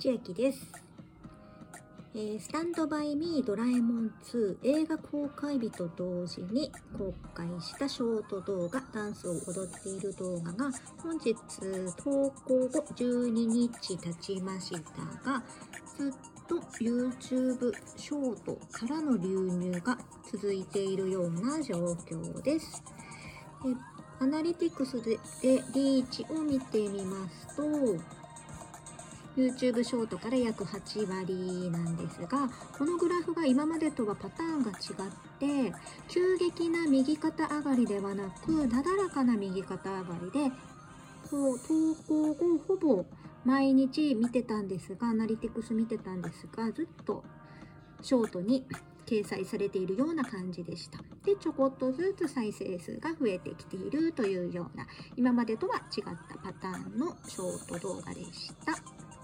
千秋です、えースタンドバイミードラえもん2映画公開日と同時に公開したショート動画ダンスを踊っている動画が本日投稿後12日経ちましたがずっと YouTube ショートからの流入が続いているような状況です。えアナリティクスででリーチを見てみますと YouTube ショートから約8割なんですがこのグラフが今までとはパターンが違って急激な右肩上がりではなくなだらかな右肩上がりでこう投稿後ほぼ毎日見てたんですがアナリティクス見てたんですがずっとショートに掲載されているような感じでした。で、ちょこっとずつ再生数が増えてきているというような、今までとは違ったパターンのショート動画でした。